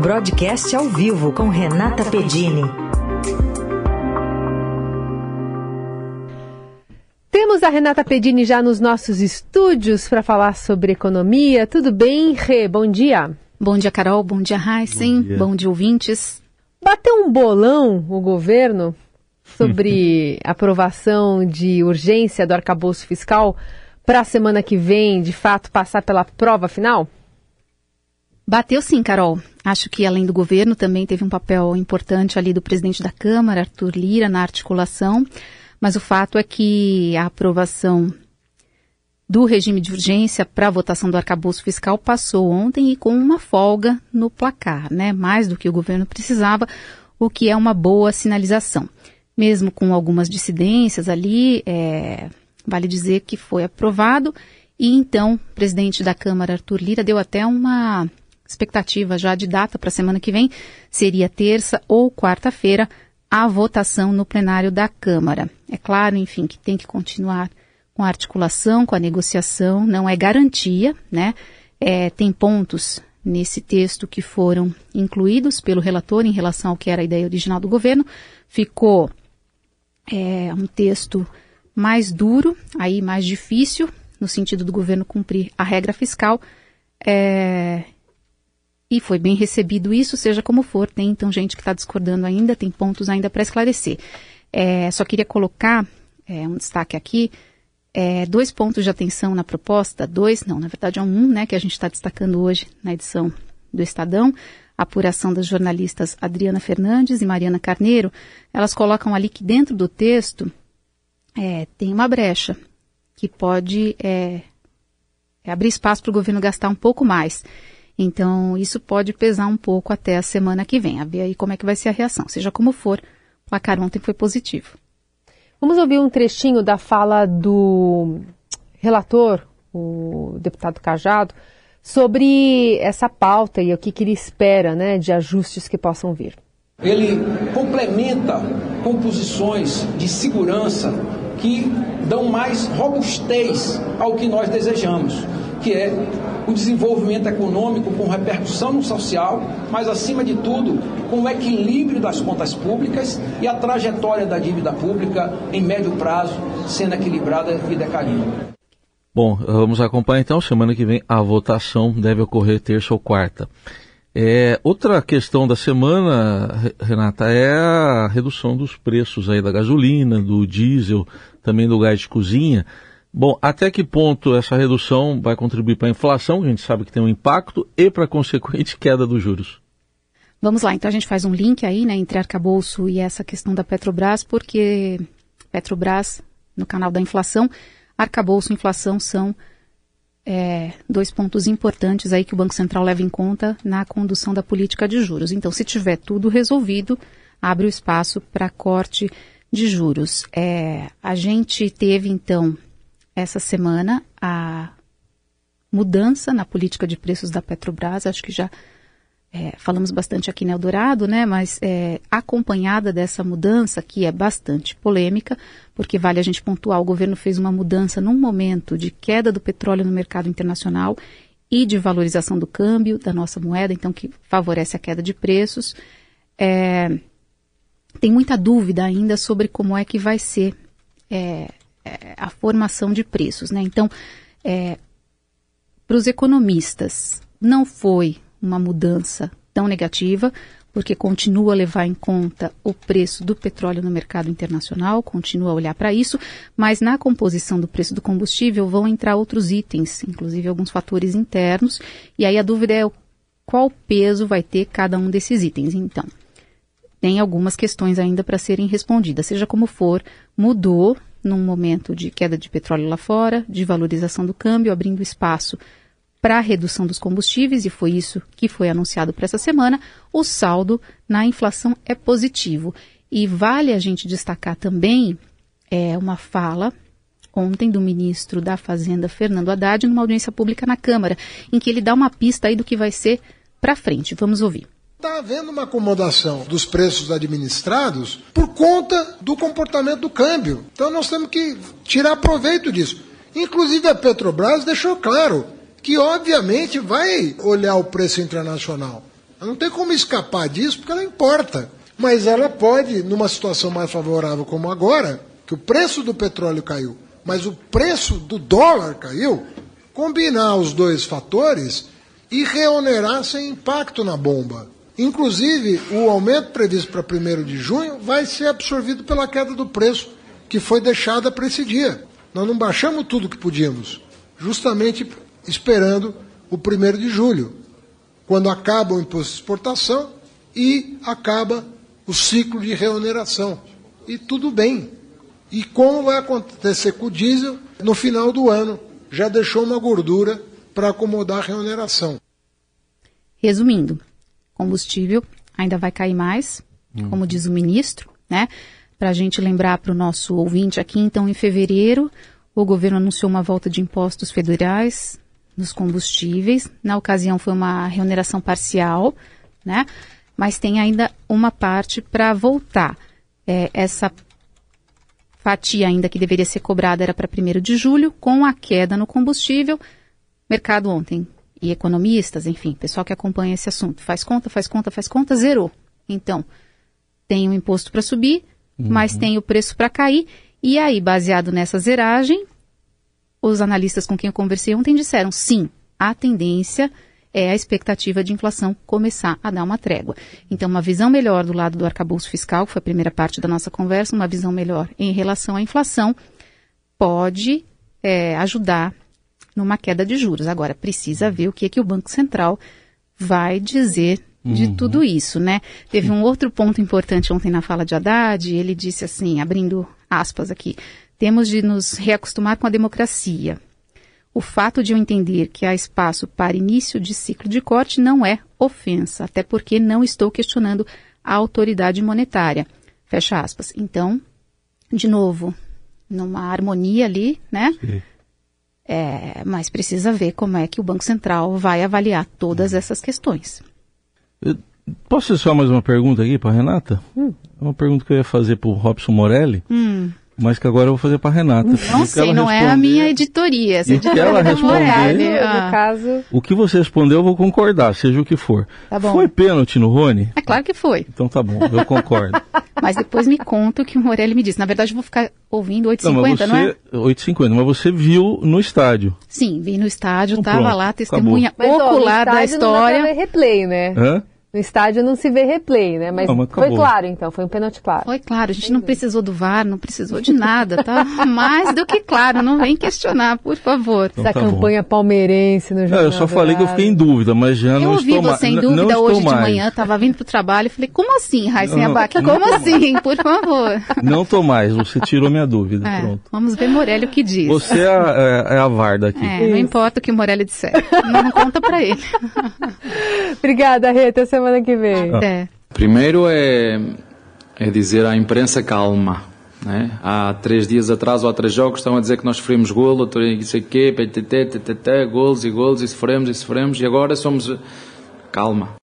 Broadcast ao vivo com Renata Pedini. Temos a Renata Pedini já nos nossos estúdios para falar sobre economia. Tudo bem, Rê? Bom dia. Bom dia, Carol. Bom dia, Heisen. Bom dia, Bom dia ouvintes. Bateu um bolão o governo sobre aprovação de urgência do arcabouço fiscal para a semana que vem, de fato, passar pela prova final? Bateu sim, Carol. Acho que além do governo também teve um papel importante ali do presidente da Câmara, Arthur Lira, na articulação. Mas o fato é que a aprovação do regime de urgência para a votação do arcabouço fiscal passou ontem e com uma folga no placar, né? Mais do que o governo precisava, o que é uma boa sinalização. Mesmo com algumas dissidências ali, é, vale dizer que foi aprovado e então o presidente da Câmara, Arthur Lira, deu até uma expectativa já de data para a semana que vem seria terça ou quarta-feira a votação no plenário da Câmara. É claro, enfim, que tem que continuar com a articulação, com a negociação, não é garantia, né? É, tem pontos nesse texto que foram incluídos pelo relator em relação ao que era a ideia original do governo. Ficou é, um texto mais duro, aí mais difícil, no sentido do governo cumprir a regra fiscal. É, e foi bem recebido isso, seja como for. Tem então gente que está discordando ainda, tem pontos ainda para esclarecer. É, só queria colocar é, um destaque aqui, é, dois pontos de atenção na proposta, dois, não, na verdade é um, né, que a gente está destacando hoje na edição do Estadão, a apuração das jornalistas Adriana Fernandes e Mariana Carneiro, elas colocam ali que dentro do texto é, tem uma brecha que pode é, é abrir espaço para o governo gastar um pouco mais. Então, isso pode pesar um pouco até a semana que vem. A ver aí como é que vai ser a reação. Seja como for, o placar ontem foi positivo. Vamos ouvir um trechinho da fala do relator, o deputado Cajado, sobre essa pauta e o que, que ele espera né, de ajustes que possam vir. Ele complementa composições de segurança que dão mais robustez ao que nós desejamos, que é o desenvolvimento econômico com repercussão no social, mas acima de tudo, com o equilíbrio das contas públicas e a trajetória da dívida pública em médio prazo sendo equilibrada e decaindo. Bom, vamos acompanhar então. Semana que vem a votação deve ocorrer terça ou quarta. É, outra questão da semana, Renata, é a redução dos preços aí da gasolina, do diesel, também do gás de cozinha. Bom, até que ponto essa redução vai contribuir para a inflação, a gente sabe que tem um impacto, e para a consequente queda dos juros? Vamos lá, então a gente faz um link aí, né, entre arcabouço e essa questão da Petrobras, porque Petrobras, no canal da inflação, arcabouço e inflação são é, dois pontos importantes aí que o Banco Central leva em conta na condução da política de juros. Então, se tiver tudo resolvido, abre o espaço para corte de juros. É, a gente teve, então, essa semana a mudança na política de preços da Petrobras, acho que já é, falamos bastante aqui no Eldorado, né, mas é, acompanhada dessa mudança, que é bastante polêmica, porque vale a gente pontuar, o governo fez uma mudança num momento de queda do petróleo no mercado internacional e de valorização do câmbio da nossa moeda, então que favorece a queda de preços. É, tem muita dúvida ainda sobre como é que vai ser é, a formação de preços. Né? Então, é, para os economistas, não foi uma mudança tão negativa, porque continua a levar em conta o preço do petróleo no mercado internacional, continua a olhar para isso, mas na composição do preço do combustível vão entrar outros itens, inclusive alguns fatores internos, e aí a dúvida é qual peso vai ter cada um desses itens. Então, tem algumas questões ainda para serem respondidas. Seja como for, mudou num momento de queda de petróleo lá fora, de valorização do câmbio, abrindo espaço para a redução dos combustíveis, e foi isso que foi anunciado para essa semana, o saldo na inflação é positivo. E vale a gente destacar também é, uma fala ontem do ministro da Fazenda, Fernando Haddad, numa audiência pública na Câmara, em que ele dá uma pista aí do que vai ser para frente. Vamos ouvir. Está havendo uma acomodação dos preços administrados por conta do comportamento do câmbio. Então nós temos que tirar proveito disso. Inclusive a Petrobras deixou claro que, obviamente, vai olhar o preço internacional. Não tem como escapar disso porque ela importa. Mas ela pode, numa situação mais favorável como agora, que o preço do petróleo caiu, mas o preço do dólar caiu, combinar os dois fatores e reonerar sem impacto na bomba. Inclusive, o aumento previsto para 1 de junho vai ser absorvido pela queda do preço que foi deixada para esse dia. Nós não baixamos tudo que podíamos, justamente esperando o 1 de julho, quando acaba o imposto de exportação e acaba o ciclo de reoneração. E tudo bem. E como vai acontecer com o diesel no final do ano? Já deixou uma gordura para acomodar a reoneração. Resumindo, combustível ainda vai cair mais, como diz o ministro, né? Para a gente lembrar para o nosso ouvinte aqui, então, em fevereiro, o governo anunciou uma volta de impostos federais nos combustíveis. Na ocasião, foi uma reoneração parcial, né? mas tem ainda uma parte para voltar. É, essa fatia ainda que deveria ser cobrada era para 1 de julho, com a queda no combustível. Mercado ontem e economistas, enfim, pessoal que acompanha esse assunto, faz conta, faz conta, faz conta, zerou. Então, tem o imposto para subir, uhum. mas tem o preço para cair. E aí, baseado nessa zeragem, os analistas com quem eu conversei ontem disseram sim, a tendência é a expectativa de inflação começar a dar uma trégua. Então, uma visão melhor do lado do arcabouço fiscal, que foi a primeira parte da nossa conversa, uma visão melhor em relação à inflação, pode é, ajudar numa queda de juros. Agora, precisa ver o que, é que o Banco Central vai dizer de uhum. tudo isso, né? Teve um outro ponto importante ontem na fala de Haddad, ele disse assim, abrindo aspas aqui, temos de nos reacostumar com a democracia. O fato de eu entender que há espaço para início de ciclo de corte não é ofensa, até porque não estou questionando a autoridade monetária. Fecha aspas. Então, de novo, numa harmonia ali, né? É, mas precisa ver como é que o Banco Central vai avaliar todas essas questões. Eu posso só mais uma pergunta aqui para Renata? Hum. Uma pergunta que eu ia fazer para o Robson Morelli. Hum mas que agora eu vou fazer para Renata. Não sei, não é a minha editoria. Essa editoria ela responder, ah. no caso... O que você respondeu eu vou concordar, seja o que for. Tá bom. Foi pênalti no Rony? É claro que foi. Então tá bom, eu concordo. mas depois me conta o que o Morelli me disse. Na verdade eu vou ficar ouvindo 8h50, não, você, não é? 8h50, mas você viu no estádio. Sim, vi no estádio, estava então lá, testemunha acabou. ocular mas, ó, da história. Não dá replay, né? Hã? No estádio não se vê replay, né? Mas, não, mas foi claro, então, foi um pênalti claro. Foi claro, a gente não precisou do VAR, não precisou de nada, tá? Mais do que claro, não vem questionar, por favor. Então, Essa tá campanha bom. palmeirense no jogo. Eu só falei que eu fiquei em dúvida, mas já eu não estou mais. Eu ouvi você em dúvida hoje de manhã, estava vindo para o trabalho e falei, como assim, Raíssen Abac? Como assim, por favor? Não estou mais, você tirou minha dúvida, é, pronto. Vamos ver Morelli o que diz. Você é a, é, é a Varda aqui. É, não importa o que o Morelli disser, não conta para ele. Obrigada, Rita, semana que vem. É. Primeiro é, é dizer à imprensa calma. Né? Há três dias atrás ou há três jogos estão a dizer que nós sofremos golo, não sei o quê, PTT, TTT, golos e golos e sofremos e sofremos e agora somos. Calma.